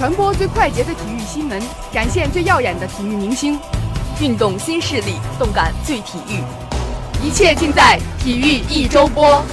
传播最快捷的体育新闻，展现最耀眼的体育明星，运动新势力，动感最体育，一切尽在体育一周播。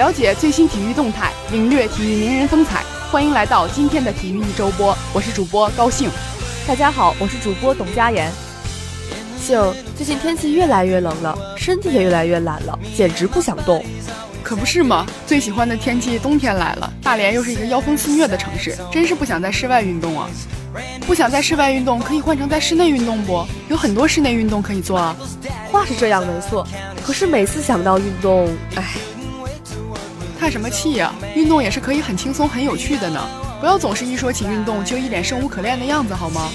了解最新体育动态，领略体育名人风采。欢迎来到今天的体育一周播，我是主播高兴。大家好，我是主播董佳妍。兴，最近天气越来越冷了，身体也越来越懒了，简直不想动。可不是吗？最喜欢的天气冬天来了，大连又是一个妖风肆虐的城市，真是不想在室外运动啊！不想在室外运动，可以换成在室内运动不？有很多室内运动可以做啊。话是这样没错，可是每次想到运动，唉。叹什么气呀？运动也是可以很轻松、很有趣的呢。不要总是一说起运动就一脸生无可恋的样子，好吗？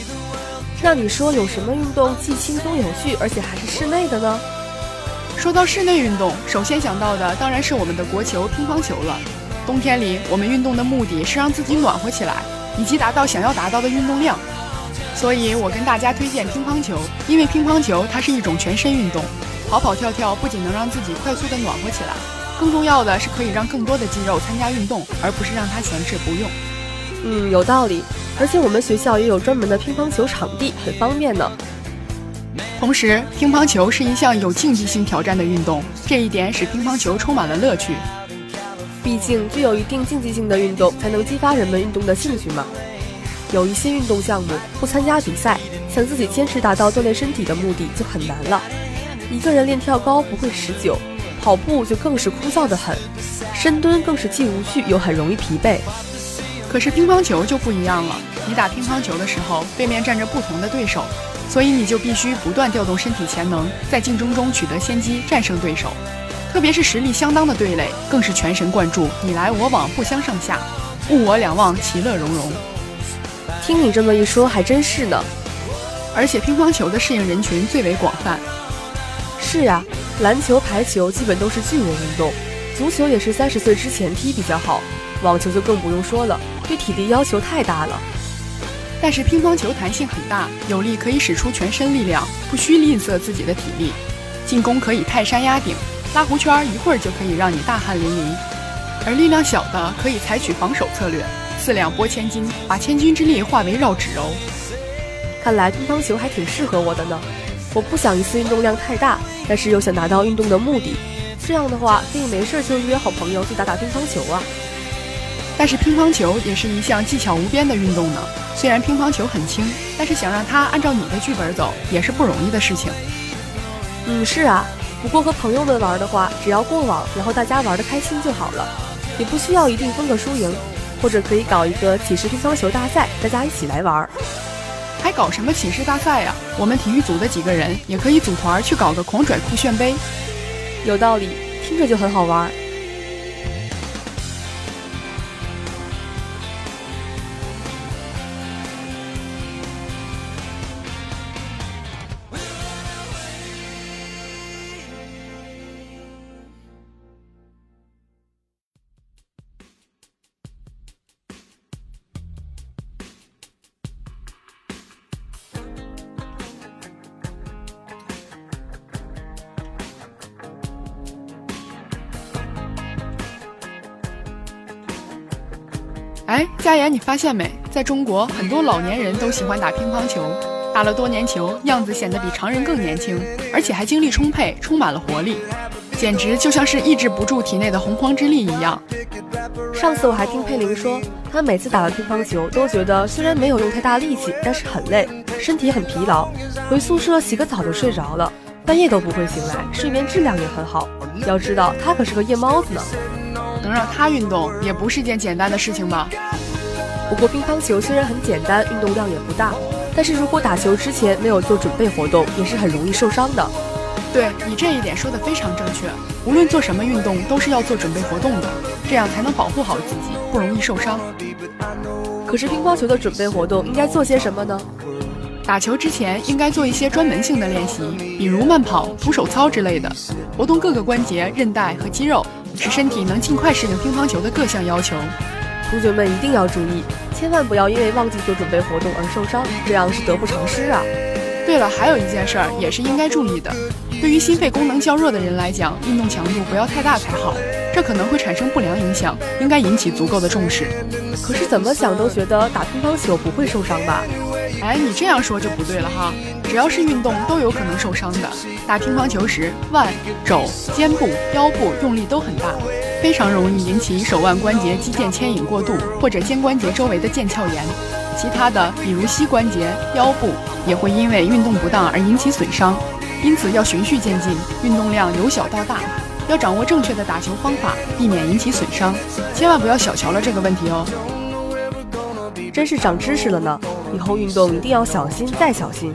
那你说有什么运动既轻松有趣，而且还是室内的呢？说到室内运动，首先想到的当然是我们的国球乒乓球了。冬天里，我们运动的目的是让自己暖和起来，以及达到想要达到的运动量。所以我跟大家推荐乒乓球，因为乒乓球它是一种全身运动，跑跑跳跳不仅能让自己快速的暖和起来。更重要的是，可以让更多的肌肉参加运动，而不是让它闲置不用。嗯，有道理。而且我们学校也有专门的乒乓球场地，很方便呢。同时，乒乓球是一项有竞技性挑战的运动，这一点使乒乓球充满了乐趣。毕竟，具有一定竞技性的运动，才能激发人们运动的兴趣嘛。有一些运动项目不参加比赛，想自己坚持达到锻炼身体的目的就很难了。一个人练跳高不会持久。跑步就更是枯燥的很，深蹲更是既无趣又很容易疲惫。可是乒乓球就不一样了，你打乒乓球的时候，对面站着不同的对手，所以你就必须不断调动身体潜能，在竞争中取得先机，战胜对手。特别是实力相当的对垒，更是全神贯注，你来我往，不相上下，物我两忘，其乐融融。听你这么一说，还真是呢。而且乒乓球的适应人群最为广泛。是呀。篮球、排球基本都是巨人运动，足球也是三十岁之前踢比较好，网球就更不用说了，对体力要求太大了。但是乒乓球弹性很大，有力可以使出全身力量，不需吝啬自己的体力。进攻可以泰山压顶，拉弧圈一会儿就可以让你大汗淋漓；而力量小的可以采取防守策略，四两拨千斤，把千钧之力化为绕指柔。看来乒乓球还挺适合我的呢。我不想一次运动量太大。但是又想达到运动的目的，这样的话可以没事就约好朋友去打打乒乓球啊。但是乒乓球也是一项技巧无边的运动呢。虽然乒乓球很轻，但是想让它按照你的剧本走也是不容易的事情。嗯，是啊。不过和朋友们玩的话，只要过网，然后大家玩的开心就好了，也不需要一定分个输赢，或者可以搞一个体式乒乓球大赛，大家一起来玩。搞什么寝室大赛呀？我们体育组的几个人也可以组团去搞个狂拽酷炫杯。有道理，听着就很好玩。哎，佳妍，你发现没？在中国，很多老年人都喜欢打乒乓球，打了多年球，样子显得比常人更年轻，而且还精力充沛，充满了活力，简直就像是抑制不住体内的洪荒之力一样。上次我还听佩玲说，她每次打了乒乓球，都觉得虽然没有用太大力气，但是很累，身体很疲劳，回宿舍洗个澡就睡着了，半夜都不会醒来，睡眠质量也很好。要知道，她可是个夜猫子呢。能让他运动也不是件简单的事情吧？不过乒乓球虽然很简单，运动量也不大，但是如果打球之前没有做准备活动，也是很容易受伤的。对你这一点说的非常正确。无论做什么运动，都是要做准备活动的，这样才能保护好自己，不容易受伤。可是乒乓球的准备活动应该做些什么呢？打球之前应该做一些专门性的练习，比如慢跑、徒手操之类的，活动各个关节、韧带和肌肉，使身体能尽快适应乒乓球的各项要求。同学们一定要注意，千万不要因为忘记做准备活动而受伤，这样是得不偿失啊！对了，还有一件事儿也是应该注意的，对于心肺功能较弱的人来讲，运动强度不要太大才好，这可能会产生不良影响，应该引起足够的重视。可是怎么想都觉得打乒乓球不会受伤吧？哎，你这样说就不对了哈！只要是运动都有可能受伤的。打乒乓球时，腕、肘、肩部、腰部用力都很大，非常容易引起手腕关节肌腱牵引过度或者肩关节周围的腱鞘炎。其他的，比如膝关节、腰部，也会因为运动不当而引起损伤。因此要循序渐进，运动量由小到大，要掌握正确的打球方法，避免引起损伤。千万不要小瞧了这个问题哦！真是长知识了呢！以后运动一定要小心再小心。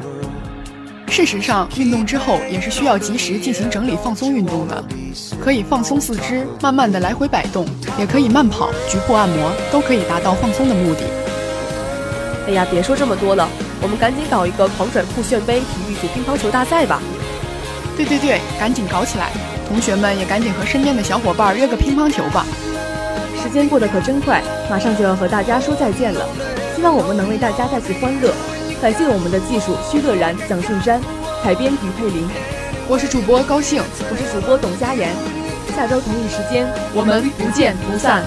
事实上，运动之后也是需要及时进行整理放松运动的，可以放松四肢，慢慢的来回摆动，也可以慢跑、局部按摩，都可以达到放松的目的。哎呀，别说这么多了，我们赶紧搞一个狂转酷炫杯体育组乒乓球大赛吧！对对对，赶紧搞起来！同学们也赶紧和身边的小伙伴约个乒乓球吧。时间过得可真快，马上就要和大家说再见了。希望我们能为大家带去欢乐。感谢我们的技术徐乐然、蒋顺山，采编于佩林。我是主播高兴，我是主播董佳妍。下周同一时间，我们不见不散。